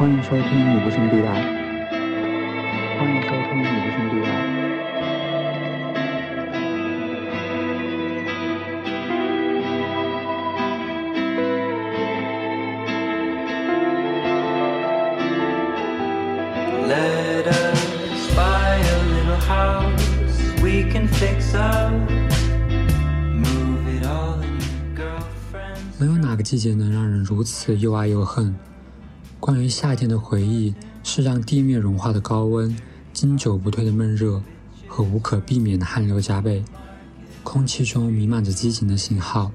欢迎收听《你不兄弟爱》，欢迎收听《你不兄弟爱》。Let us buy a little house we can fix up. Move it all in your girlfriend's 没有哪个季节能让人如此又爱又恨。关于夏天的回忆，是让地面融化的高温、经久不退的闷热和无可避免的汗流浃背。空气中弥漫着激情的信号，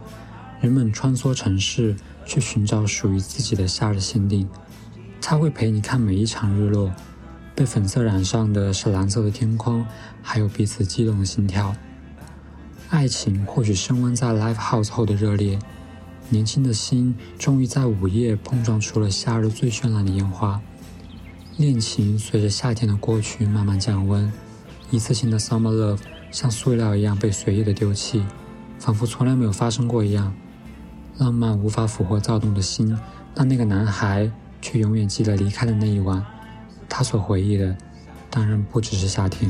人们穿梭城市，去寻找属于自己的夏日限定。它会陪你看每一场日落，被粉色染上的是蓝色的天空，还有彼此激动的心跳。爱情或许升温在 live house 后的热烈，年轻的心终于在午夜碰撞出了夏日最绚烂的烟花。恋情随着夏天的过去慢慢降温，一次性的 summer love 像塑料一样被随意的丢弃，仿佛从来没有发生过一样。浪漫无法俘获躁动的心，但那个男孩却永远记得离开的那一晚。他所回忆的，当然不只是夏天。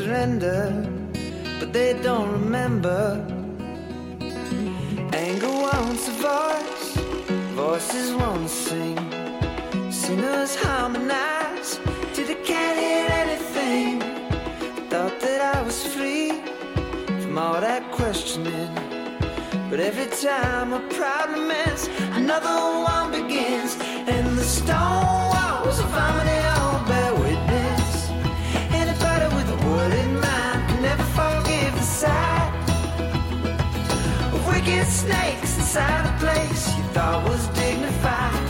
Surrender. But they don't remember. Anger wants a voice, voices won't sing. Sinners harmonize till they can't hear anything. Thought that I was free from all that questioning. But every time a problem ends, another one begins. And the stone walls of harmony snakes inside a place you thought was dignified.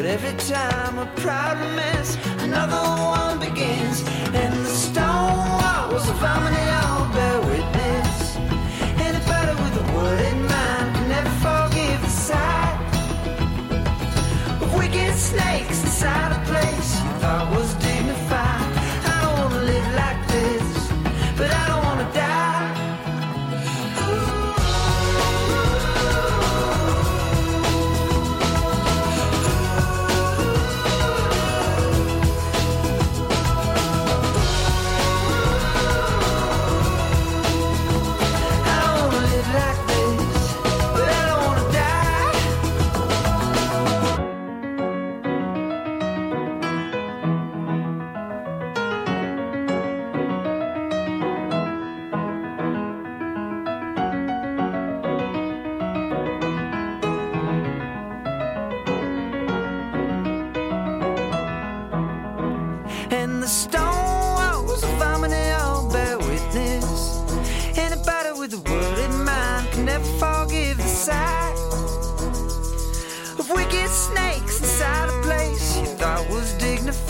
But every time a problem ends, another one begins. And the stone walls of harmony all bear witness. Anybody with a word in mind can never forgive the sight of wicked snakes inside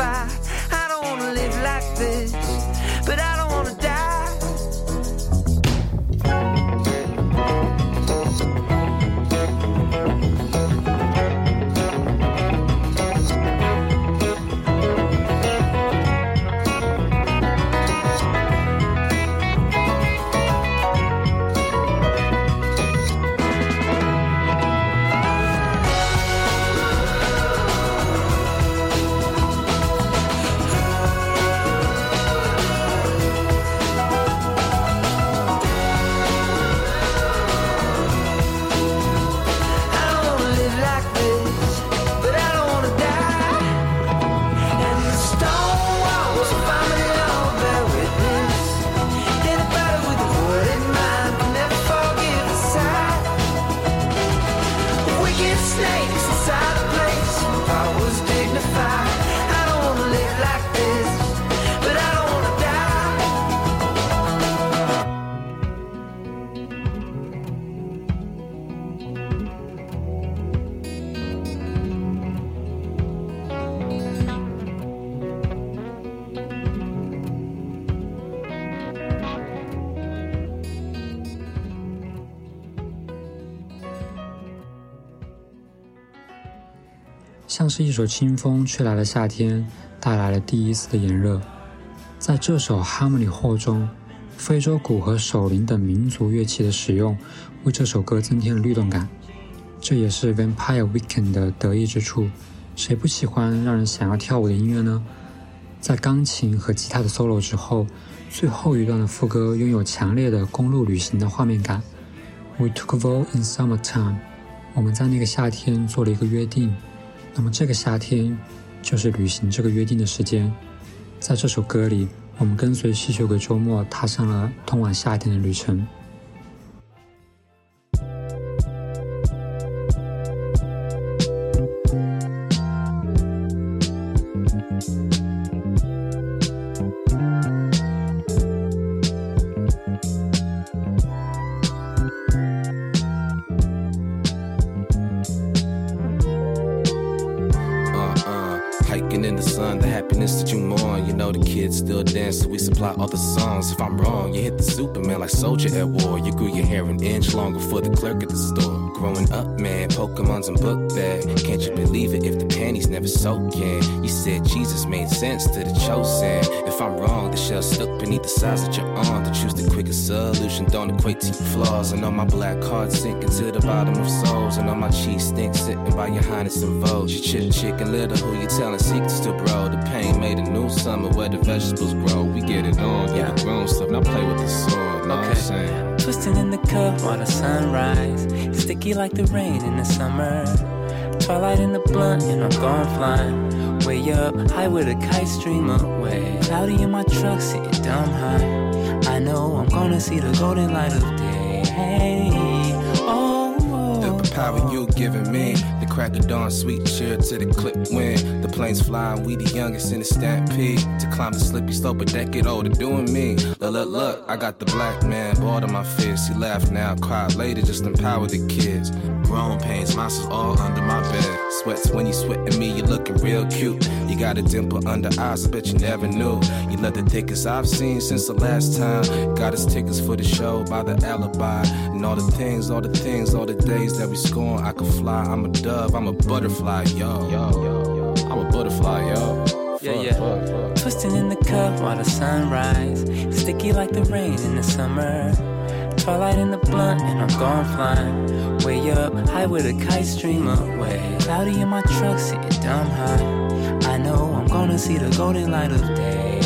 I don't wanna live like this, 是一首清风吹来了夏天，带来了第一次的炎热。在这首哈姆里霍中，非洲鼓和手铃等民族乐器的使用，为这首歌增添了律动感。这也是 Vampire Weekend 的得意之处。谁不喜欢让人想要跳舞的音乐呢？在钢琴和吉他的 solo 之后，最后一段的副歌拥有强烈的公路旅行的画面感。We took a vow in summertime，我们在那个夏天做了一个约定。那么这个夏天就是履行这个约定的时间。在这首歌里，我们跟随吸血鬼周末踏上了通往夏天的旅程。All the songs. If I'm wrong, you hit the Superman like soldier at war. You grew your hair an inch longer for the clerk at the store. Growing up, man, Pokemon's in book bag. Can't you believe it if the panties never soak in? You said Jesus made sense to the chosen. If I'm wrong, the shell stuck beneath the size of your arm. To choose the quickest solution don't equate to your flaws. And all my black card sinking to the bottom of souls. And all my cheese stink sitting by your highness and vogue. You chip chicken little who you telling secrets to, bro. The pain made a new summer where the vegetables grow. We get it on, get Yeah. the grown stuff. Now play with the sword, know what I'm Okay. saying? Twisting in the cup while the sunrise. Sticky like the rain in the summer. Twilight in the blunt and I'm gone flying. Way up, high with a kite stream away. Cloudy in my truck, sitting dumb high. I know I'm gonna see the golden light of day. Hey, oh, oh, The oh, power oh. you giving me, the crack of dawn, sweet cheer to the clip wind. The planes flying, we the youngest in the stampede. To climb the slippy slope a decade older, doing me. Look, look, look, I got the black man, bored of my fist. He laughed now, cried later, just empower the kids. Grown pains, monsters all under my bed. Sweats when you sweat at me, you looking real cute. You got a dimple under eyes, I bet you never knew. You love the thickest I've seen since the last time. Got us tickets for the show by the alibi. And all the things, all the things, all the days that we scorn. I could fly, I'm a dove, I'm a butterfly, yo. Yo, yo, yo. I'm a butterfly, yo. Yeah, yeah. fuck, fuck. Twisting in the cup while the sun sunrise. Sticky like the rain in the summer. Twilight in the blunt and I'm gone flying. Way up, high with a kite stream away. Cloudy in my truck, sitting dumb high. I know I'm gonna see the golden light of day.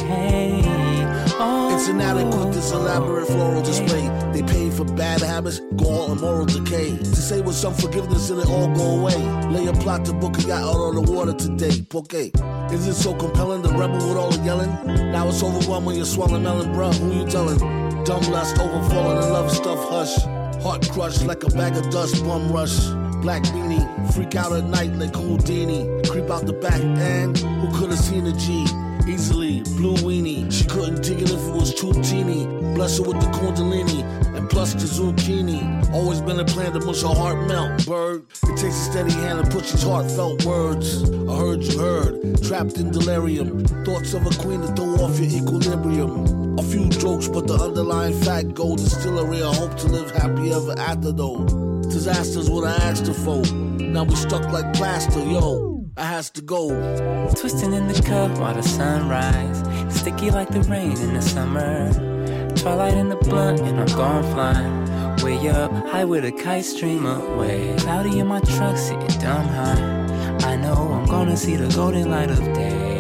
Oh, It's inadequate, this elaborate floral display. They pay for bad habits, gall and moral decay. To say with some forgiveness and it all go away. Lay a plot to book a yacht out on the water today. Poke. Is it so compelling, the rebel with all the yelling? Now it's overwhelming, when you're swallowing melon, bruh. Who you telling? Dumb lust, overfalling in love stuff, hush. Heart crushed like a bag of dust, bum rush. Black beanie, freak out at night like Houdini. Creep out the back end, who could have seen a G? Easily, blue weenie. She couldn't dig it if it was too teeny. Bless her with the kundalini. And plus the zucchini. Always been a plan to mush her heart melt, bird. It takes a steady hand to push these heartfelt words. I heard you heard, trapped in delirium. Thoughts of a queen to throw off your equilibrium. A few jokes, but the underlying fact gold is still a real hope to live happy ever after though. Disasters what I asked her for. Now we stuck like plaster, yo. I has to go. Twisting in the cup while the sunrise. Sticky like the rain in the summer. Twilight in the blunt and I'm gone flying. Way up, high with a kite stream away. Cloudy in my truck, sitting dumb high. I know I'm gonna see the golden light of day.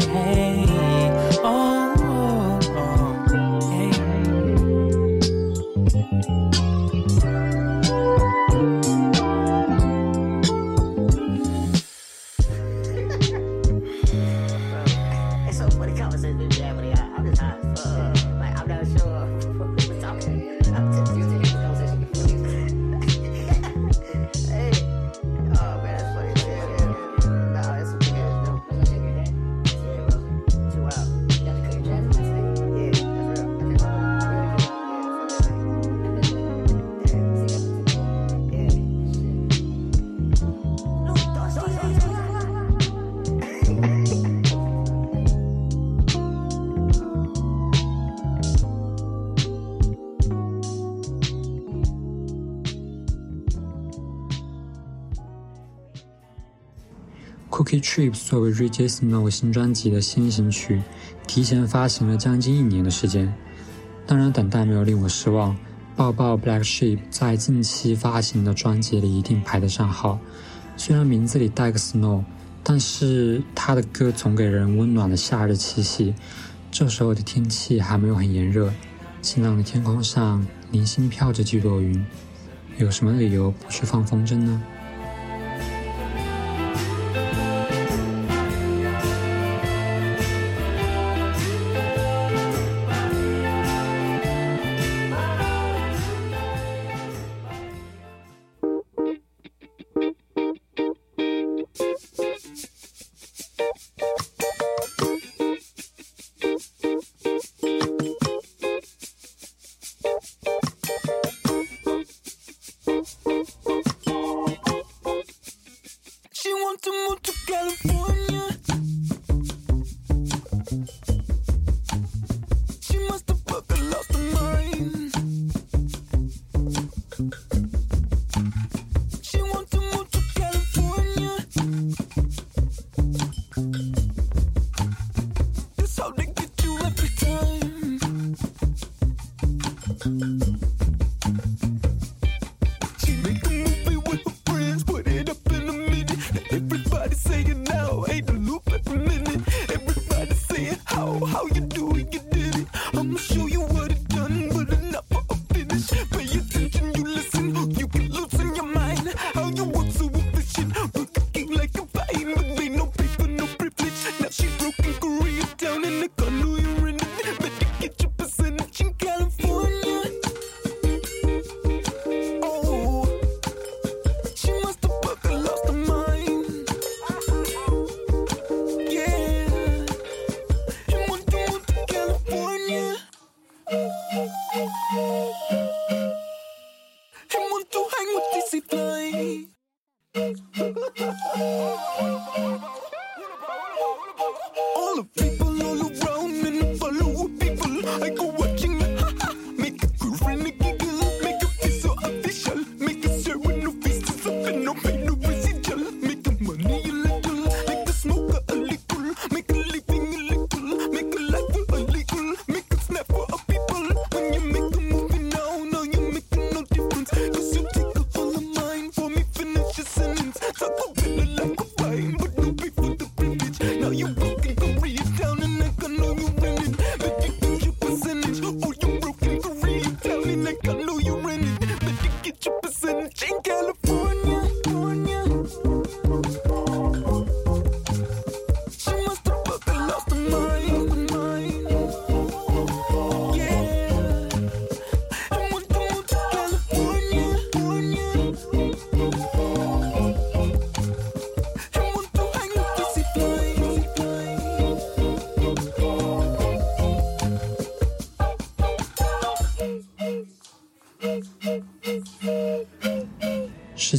Trips 作为 Regis Snow 新专辑的先行曲，提前发行了将近一年的时间。当然，等待没有令我失望。抱抱 Black Sheep 在近期发行的专辑里一定排得上号。虽然名字里带个 Snow，但是他的歌总给人温暖的夏日气息。这时候的天气还没有很炎热，晴朗的天空上零星飘着几朵云，有什么理由不去放风筝呢？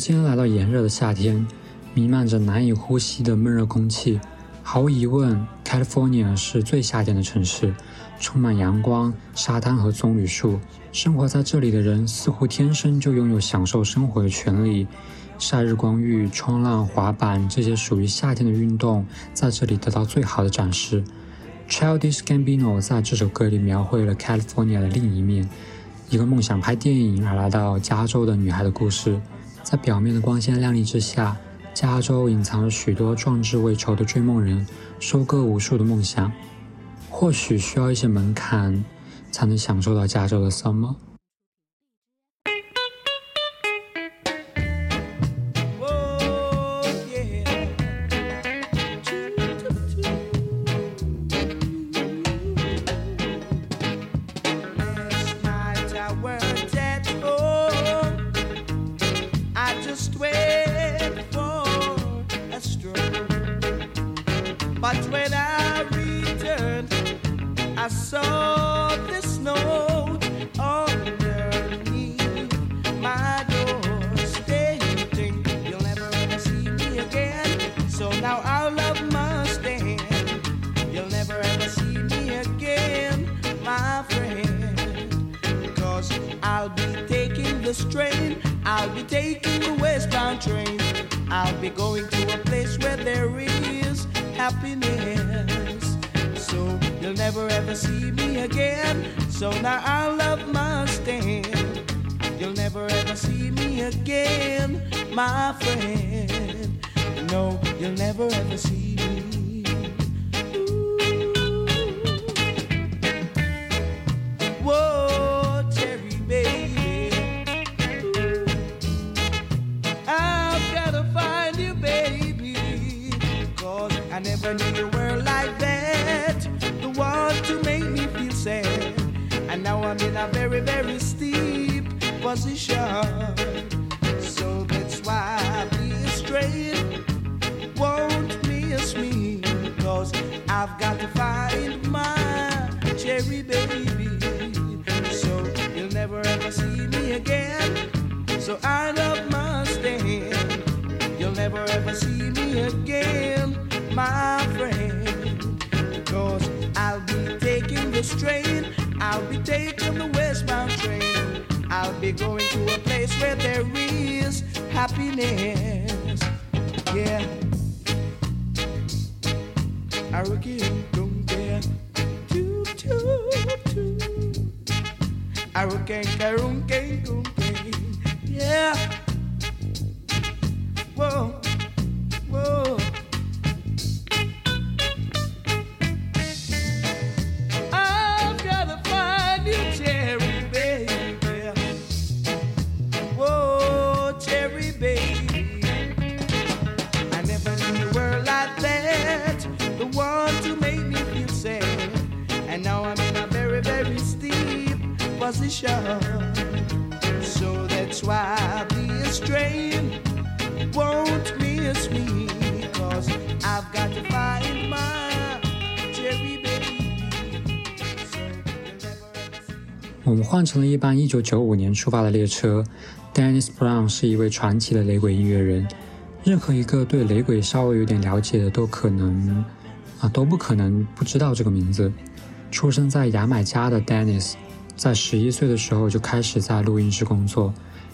时间来到炎热的夏天，弥漫着难以呼吸的闷热空气。毫无疑问，California 是最夏天的城市，充满阳光、沙滩和棕榈树。生活在这里的人似乎天生就拥有享受生活的权利。晒日光浴、冲浪、滑板这些属于夏天的运动，在这里得到最好的展示。Childish Gambino 在这首歌里描绘了 California 的另一面，一个梦想拍电影而来到加州的女孩的故事。在表面的光鲜亮丽之下，加州隐藏着许多壮志未酬的追梦人，收割无数的梦想。或许需要一些门槛，才能享受到加州的 summer。换成了一班1995年出发的列车。Dennis Brown 是一位传奇的雷鬼音乐人，任何一个对雷鬼稍微有点了解的都可能啊都不可能不知道这个名字。出生在牙买加的 Dennis，在十一岁的时候就开始在录音室工作，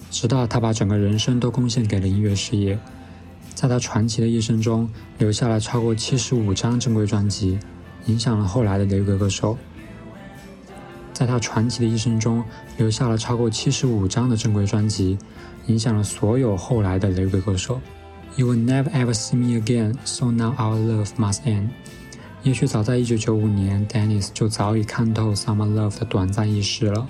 直到他把整个人生都贡献给了音乐事业。在他传奇的一生中，留下了超过七十五张正规专辑，影响了后来的雷鬼歌手。在他传奇的一生中，留下了超过七十五张的正规专辑，影响了所有后来的雷鬼歌手。You will never ever see me again, so now our love must end。也许早在一九九五年，Dennis 就早已看透 Summer Love 的短暂易逝了。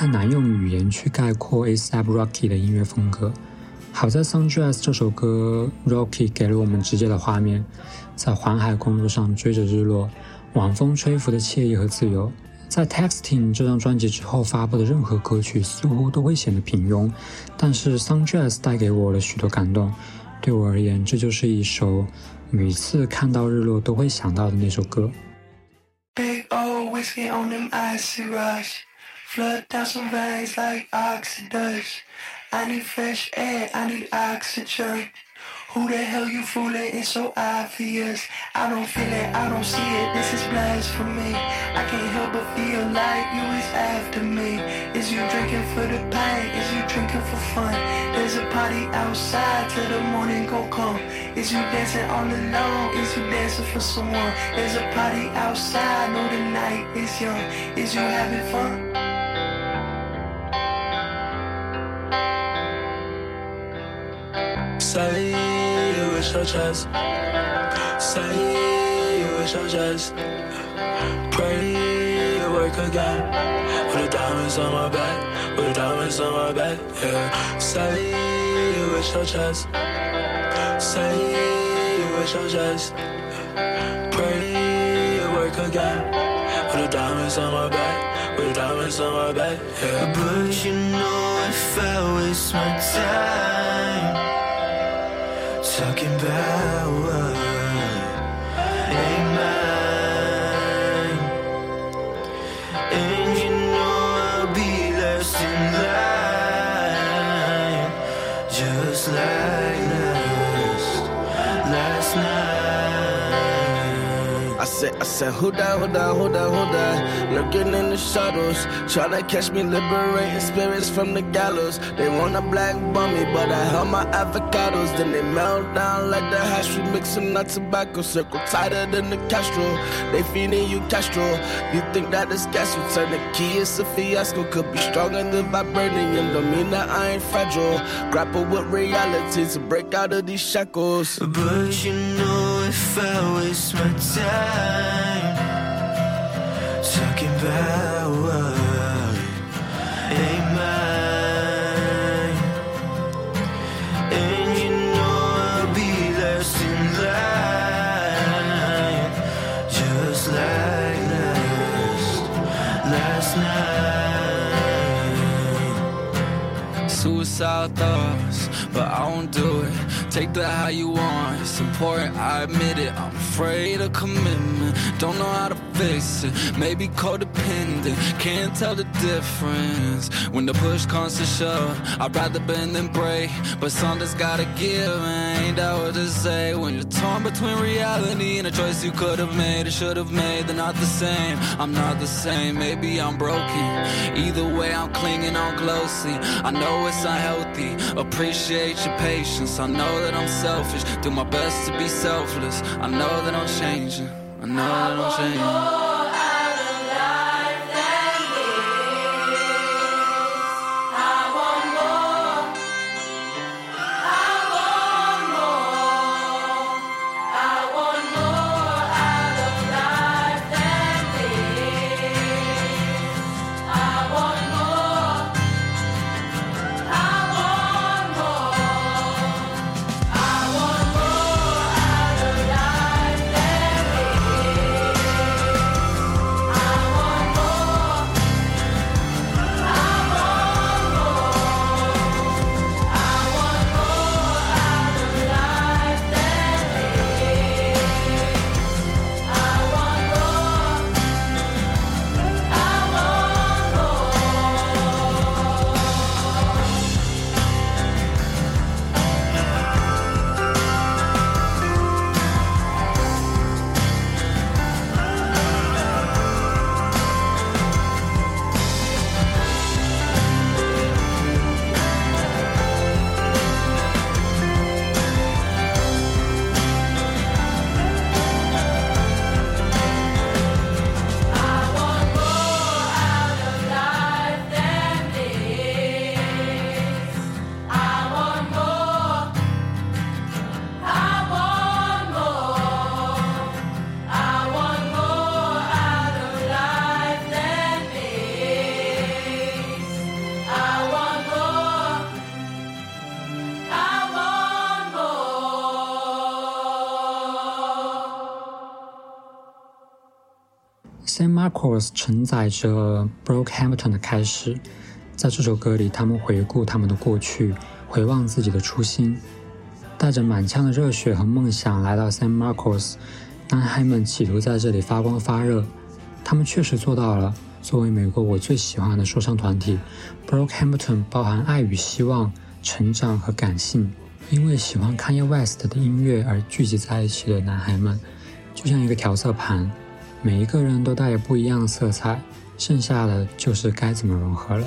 很难用语言去概括 ASAP Rocky 的音乐风格。好在《Sundress》这首歌，Rocky 给了我们直接的画面，在环海公路上追着日落，晚风吹拂的惬意和自由。在《Texting》这张专辑之后发布的任何歌曲似乎都会显得平庸，但是《Sundress》带给我了许多感动。对我而言，这就是一首每次看到日落都会想到的那首歌。Big old Flood down some veins like oxidus. I need fresh air, I need oxygen. Who the hell you fooling? It's so obvious. I don't feel it, I don't see it. This is blasphemy. I can't help but feel like you is after me. Is you drinking for the pain? Is you drinking for fun? There's a party outside till the morning gon' come. Is you dancing on all alone? Is you dancing for someone? There's a party outside. Know the night is young. Is you having fun? Say you wish your chest. Say you wish your chest. Pray you work again. With the diamonds on my back. With the diamonds on my back. Yeah. Say you wish your chest. Say you wish your chest. Pray you work again. With the diamonds on my back. With the diamonds on my back. Yeah. But you know if I waste my time said, who that, who that? Lurking in the shadows, tryna catch me, liberating spirits from the gallows. They wanna black bomb me, but I held my avocados. Then they melt down like the hash, we mixing that tobacco. Circle tighter than the Castro. They feeding you Castro. You think that this gas will turn the key? It's a fiasco. Could be stronger than vibranium. Don't mean that I ain't fragile. Grapple with reality to break out of these shackles. But you know if I waste my time talking about what ain't mine, and you know I'll be last in line, just like last last night. Suicide thoughts, but I won't do it. Take that how you want. It's important, I admit it. I'm afraid of commitment. Don't know how to Maybe codependent. Can't tell the difference. When the push comes to shove, I'd rather bend than break. But something's gotta give, ain't that what to say? When you're torn between reality and a choice you could have made or should have made, they're not the same. I'm not the same. Maybe I'm broken. Either way, I'm clinging on closely. I know it's unhealthy. Appreciate your patience. I know that I'm selfish. Do my best to be selfless. I know that I'm changing. I don't say Course 承载着 Brockhampton 的开始，在这首歌里，他们回顾他们的过去，回望自己的初心，带着满腔的热血和梦想来到 Saint Marcos，男孩们企图在这里发光发热，他们确实做到了。作为美国我最喜欢的说唱团体，Brockhampton 包含爱与希望、成长和感性。因为喜欢 Kanye West 的音乐而聚集在一起的男孩们，就像一个调色盘，每一个人都带有不一样的色彩，剩下的就是该怎么融合了。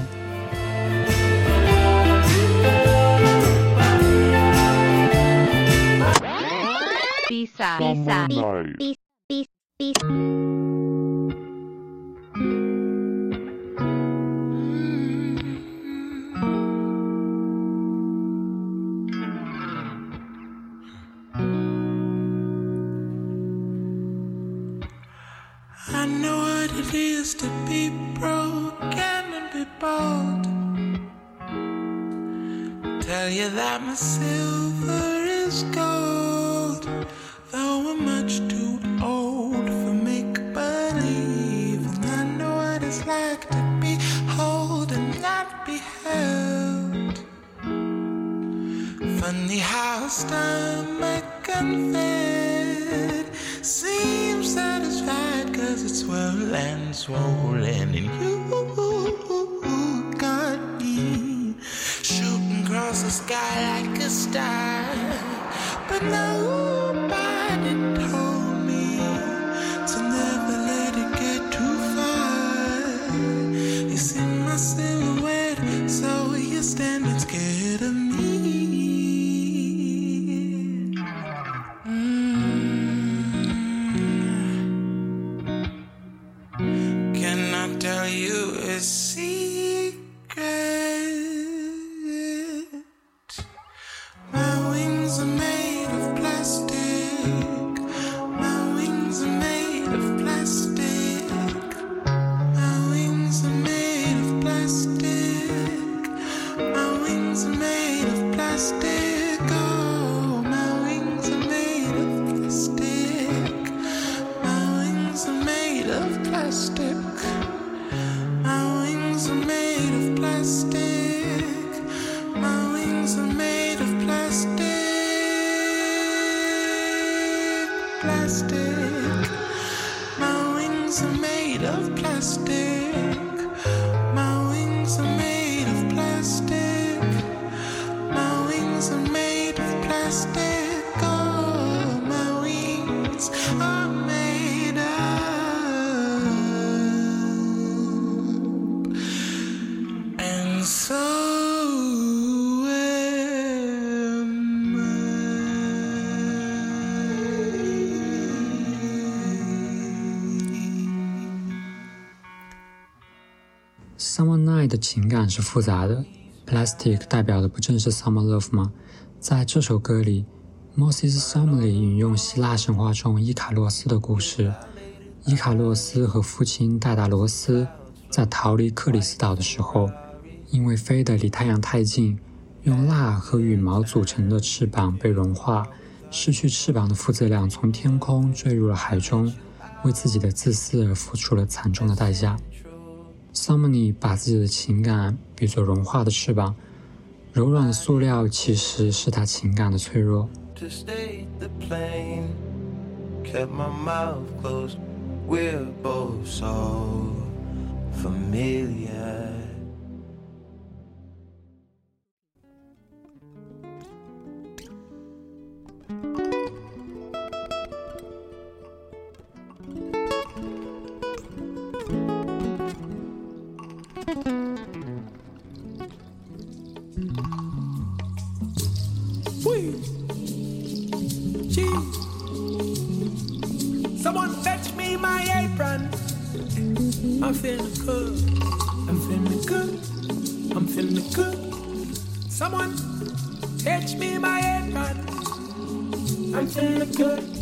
B-side. B- B- B- I it is to be broken and be bold. Tell you that my silver is gold, though I'm much too old for make believe. And I know what it's like to be whole and not be held. Funny how stomach and fed seems satisfied cause it's well and swollen and you got me shooting across the sky like a star. But nobody 情感是复杂的，Plastic 代表的不正是 Summer Love 吗？在这首歌里，Moses Summerly 引用希腊神话中伊卡洛斯的故事。伊卡洛斯和父亲戴达罗斯在逃离克里斯岛的时候，因为飞得离太阳太近，用蜡和羽毛组成的翅膀被融化，失去翅膀的父子俩从天空坠入了海中，为自己的自私而付出了惨重的代价。Somni 把自己的情感比作融化的翅膀，柔软的塑料其实是他情感的脆弱。in the good.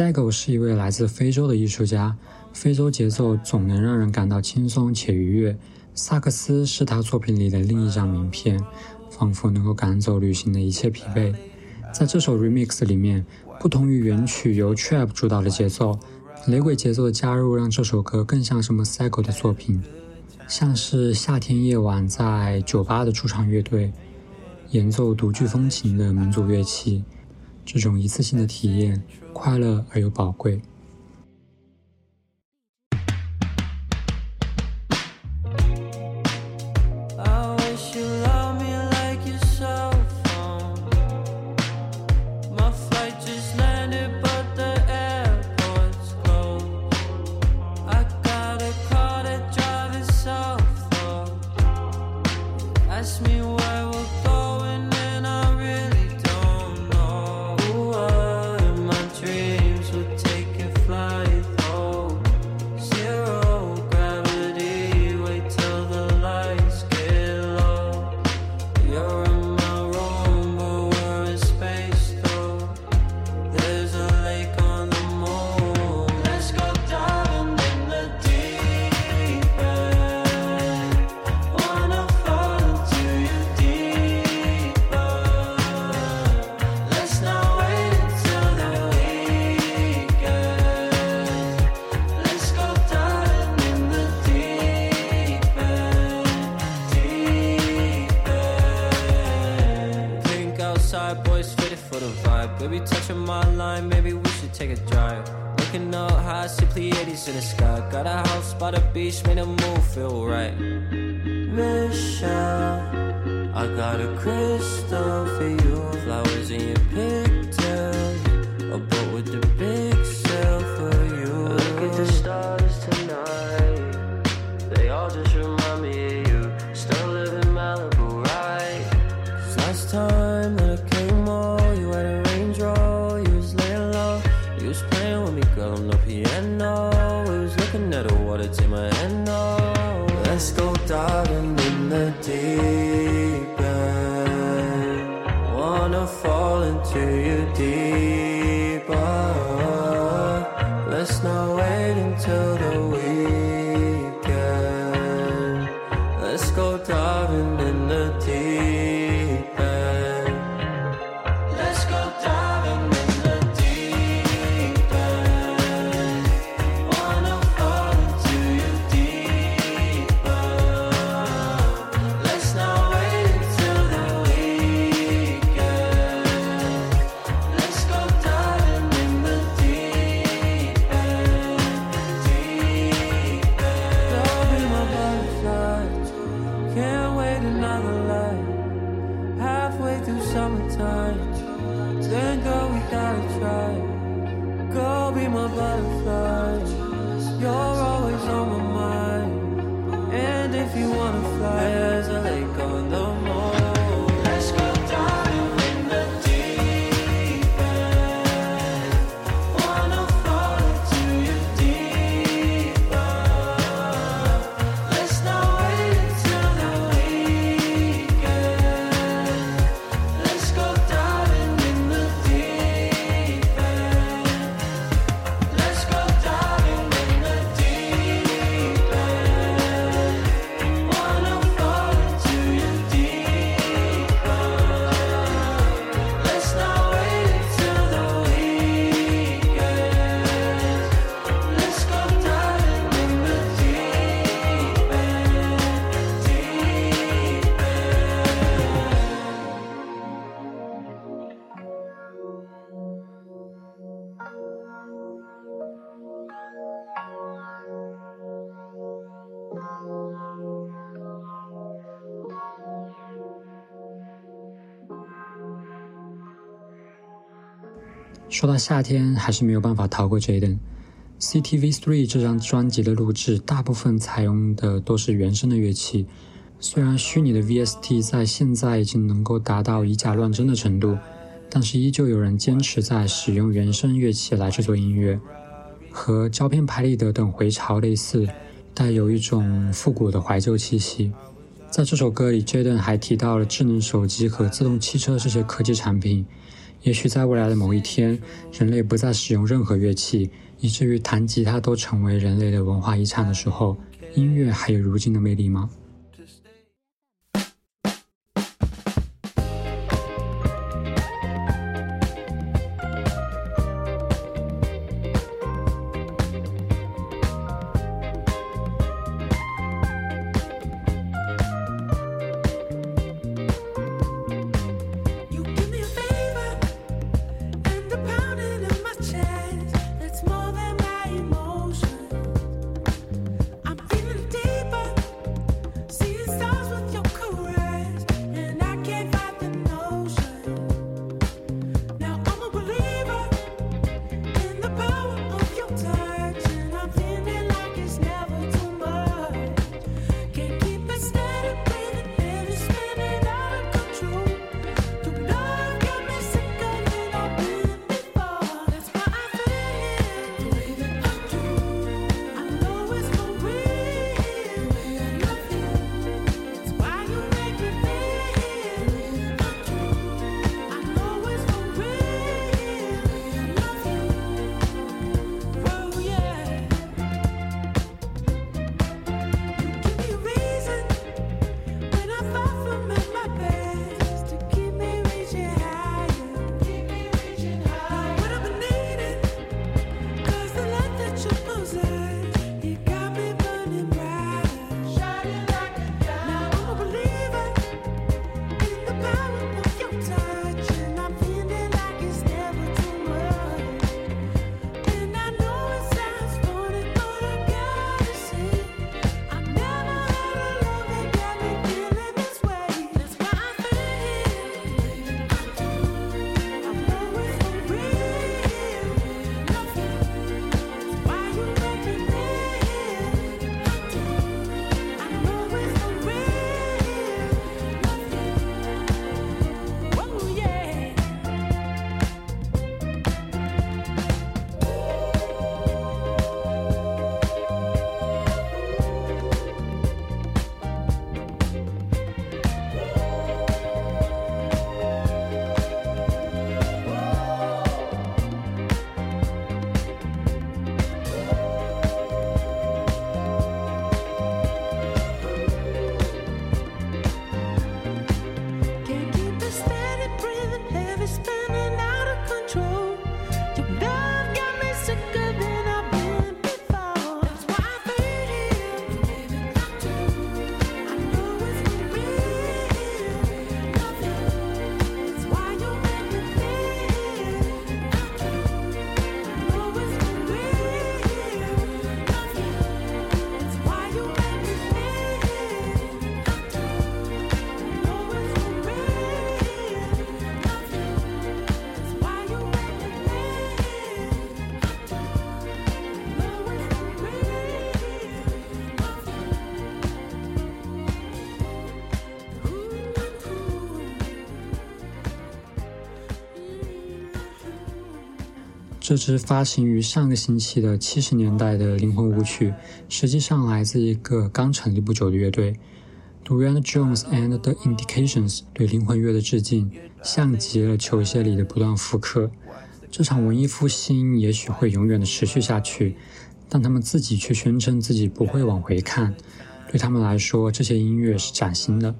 Sago 是一位来自非洲的艺术家，非洲节奏总能让人感到轻松且愉悦。萨克斯是他作品里的另一张名片，仿佛能够赶走旅行的一切疲惫。在这首 remix 里面，不同于原曲由 Trap 主导的节奏，雷鬼节奏的加入让这首歌更像什么 Sago 的作品，像是夏天夜晚在酒吧的驻场乐队演奏独具风情的民族乐器。这种一次性的体验快乐而又宝贵。说到夏天，还是没有办法逃过 Jaden。CTV Three 这张专辑的录制，大部分采用的都是原声的乐器。虽然虚拟的 VST 在现在已经能够达到以假乱真的程度，但是依旧有人坚持在使用原声乐器来制作音乐，和胶片拍立得等回潮类似，带有一种复古的怀旧气息。在这首歌里，Jaden 还提到了智能手机和自动汽车这些科技产品。也许在未来的某一天，人类不再使用任何乐器，以至于弹吉他都成为人类的文化遗产的时候，音乐还有如今的魅力吗？这支发行于上个星期的七十年代的灵魂舞曲，实际上来自一个刚成立不久的乐队。Dwayne Jones and the Indications 对灵魂乐的致敬，像极了球鞋里的不断复刻。这场文艺复兴也许会永远的持续下去，但他们自己却宣称自己不会往回看。对他们来说，这些音乐是崭新的。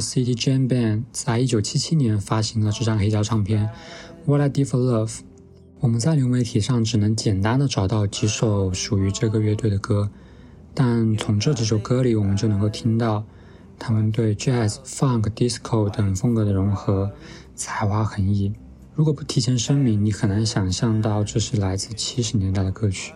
City Jam Band 在一九七七年发行了这张黑胶唱片《What I Did for Love》。我们在流媒体上只能简单的找到几首属于这个乐队的歌，但从这几首歌里，我们就能够听到他们对 Jazz、Funk、Disco 等风格的融合，才华横溢。如果不提前声明，你很难想象到这是来自七十年代的歌曲。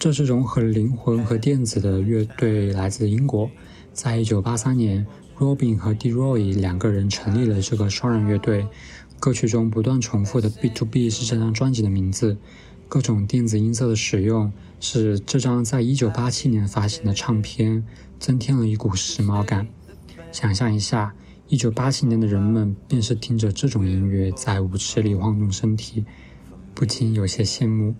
这是融合灵魂和电子的乐队，来自英国。在一九八三年，Robin 和 d Roy 两个人成立了这个双人乐队。歌曲中不断重复的 B to B 是这张专辑的名字。各种电子音色的使用使这张在一九八七年发行的唱片增添了一股时髦感。想象一下，一九八七年的人们便是听着这种音乐在舞池里晃动身体，不禁有些羡慕。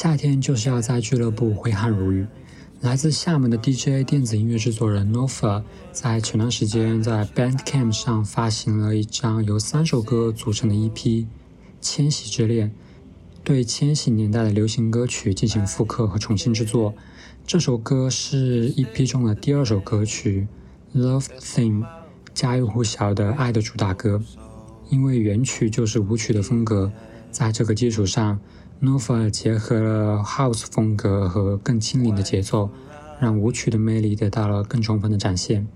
夏天就是要在俱乐部挥汗如雨。来自厦门的 DJ 电子音乐制作人 Nova 在前段时间在 Bandcamp 上发行了一张由三首歌组成的 EP《千禧之恋》，对千禧年代的流行歌曲进行复刻和重新制作。这首歌是 EP 中的第二首歌曲《Love Theme》，家喻户晓的爱的主打歌。因为原曲就是舞曲的风格，在这个基础上，Nova 结合了 House 风格和更轻灵的节奏，让舞曲的魅力得到了更充分的展现。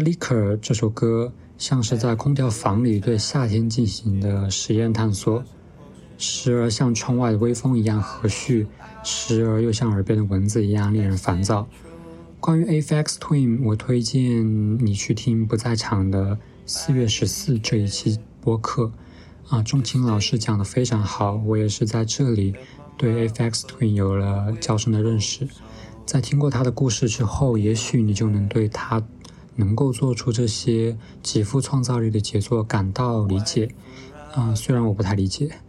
Liquor》这首歌像是在空调房里对夏天进行的实验探索，时而像窗外的微风一样和煦，时而又像耳边的蚊子一样令人烦躁。关于 AFX Twin，我推荐你去听不在场的四月十四这一期播客。啊，钟情老师讲的非常好，我也是在这里对 AFX Twin 有了较深的认识。在听过他的故事之后，也许你就能对他能够做出这些极富创造力的杰作感到理解。啊、虽然我不太理解。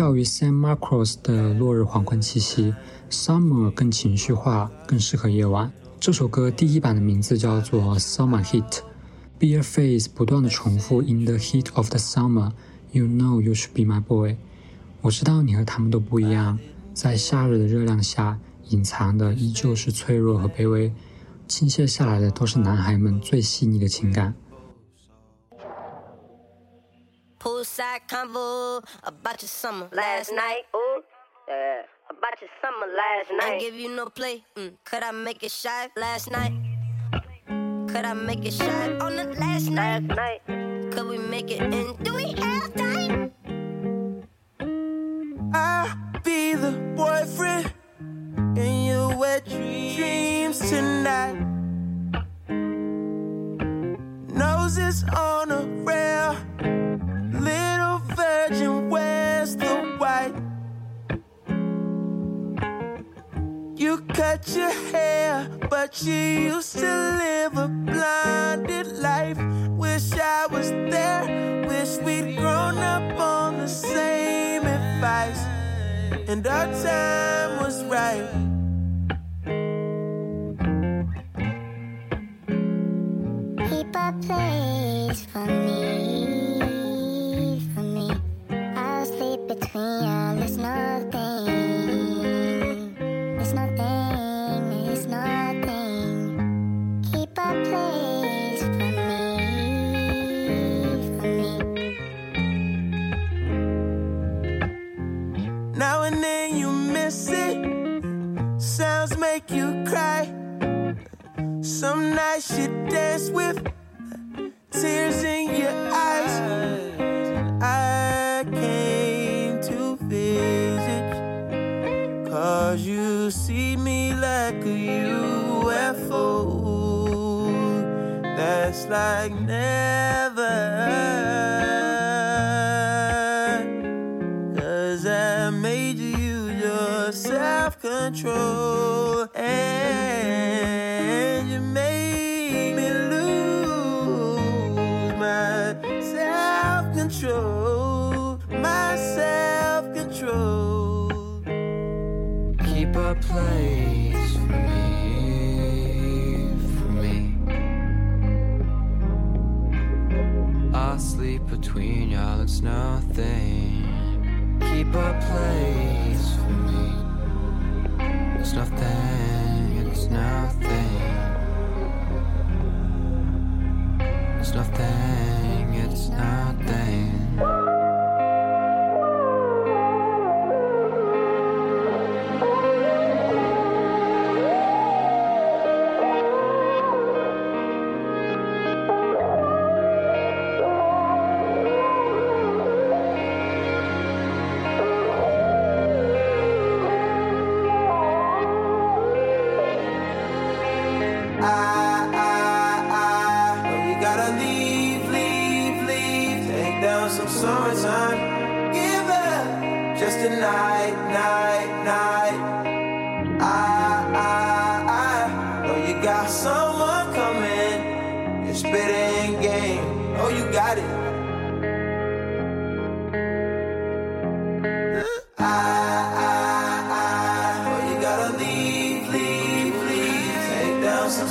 较于 Sam Marcos 的落日黄昏气息，Summer 更情绪化，更适合夜晚。这首歌第一版的名字叫做 Summer Heat。Beer Face 不断的重复 In the heat of the summer, you know you should be my boy。我知道你和他们都不一样，在夏日的热量下，隐藏的依旧是脆弱和卑微，倾泻下来的都是男孩们最细腻的情感。Poolside convo about your summer last night. Ooh, yeah. About your summer last night. I give you no play. Mm. Could I make it shy last night? Could I make it shy on the last night? Last night. Could we make it in? Do we have time? I'll be the boyfriend in your wet dreams tonight. Noses on a rail, where's the white? You cut your hair, but you used to live a blinded life. Wish I was there, wish we'd grown up on the same advice, and our time was right. for me.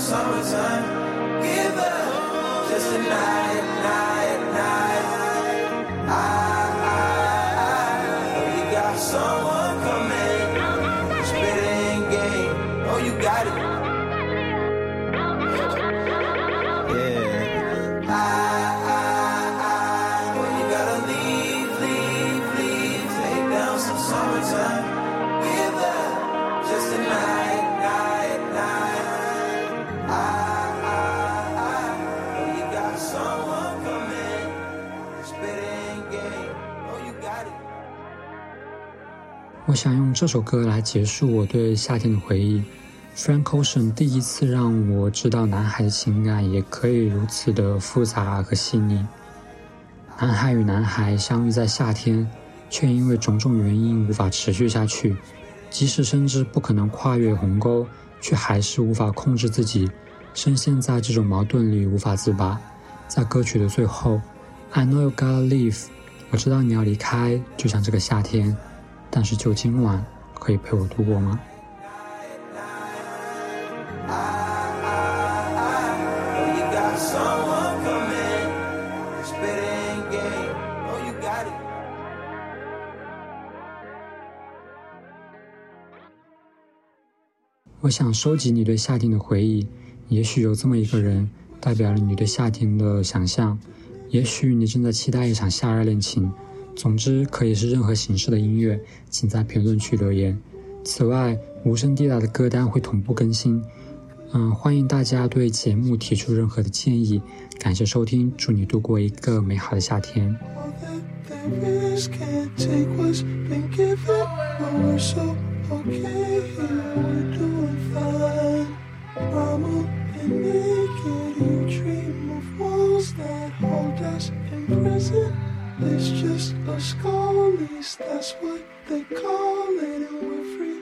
Summertime. Give up just a night, night. 想用这首歌来结束我对夏天的回忆。Frank Ocean 第一次让我知道男孩的情感也可以如此的复杂和细腻。男孩与男孩相遇在夏天，却因为种种原因无法持续下去。即使深知不可能跨越鸿沟，却还是无法控制自己，深陷在这种矛盾里无法自拔。在歌曲的最后，I know you gotta leave，我知道你要离开，就像这个夏天。但是就今晚，可以陪我度过吗？我想收集你对夏天的回忆，也许有这么一个人，代表了你对夏天的想象。也许你正在期待一场夏日恋情。总之，可以是任何形式的音乐，请在评论区留言。此外，无声地带的歌单会同步更新。嗯，欢迎大家对节目提出任何的建议。感谢收听，祝你度过一个美好的夏天。It's just us callies. that's what they call it, and we're free.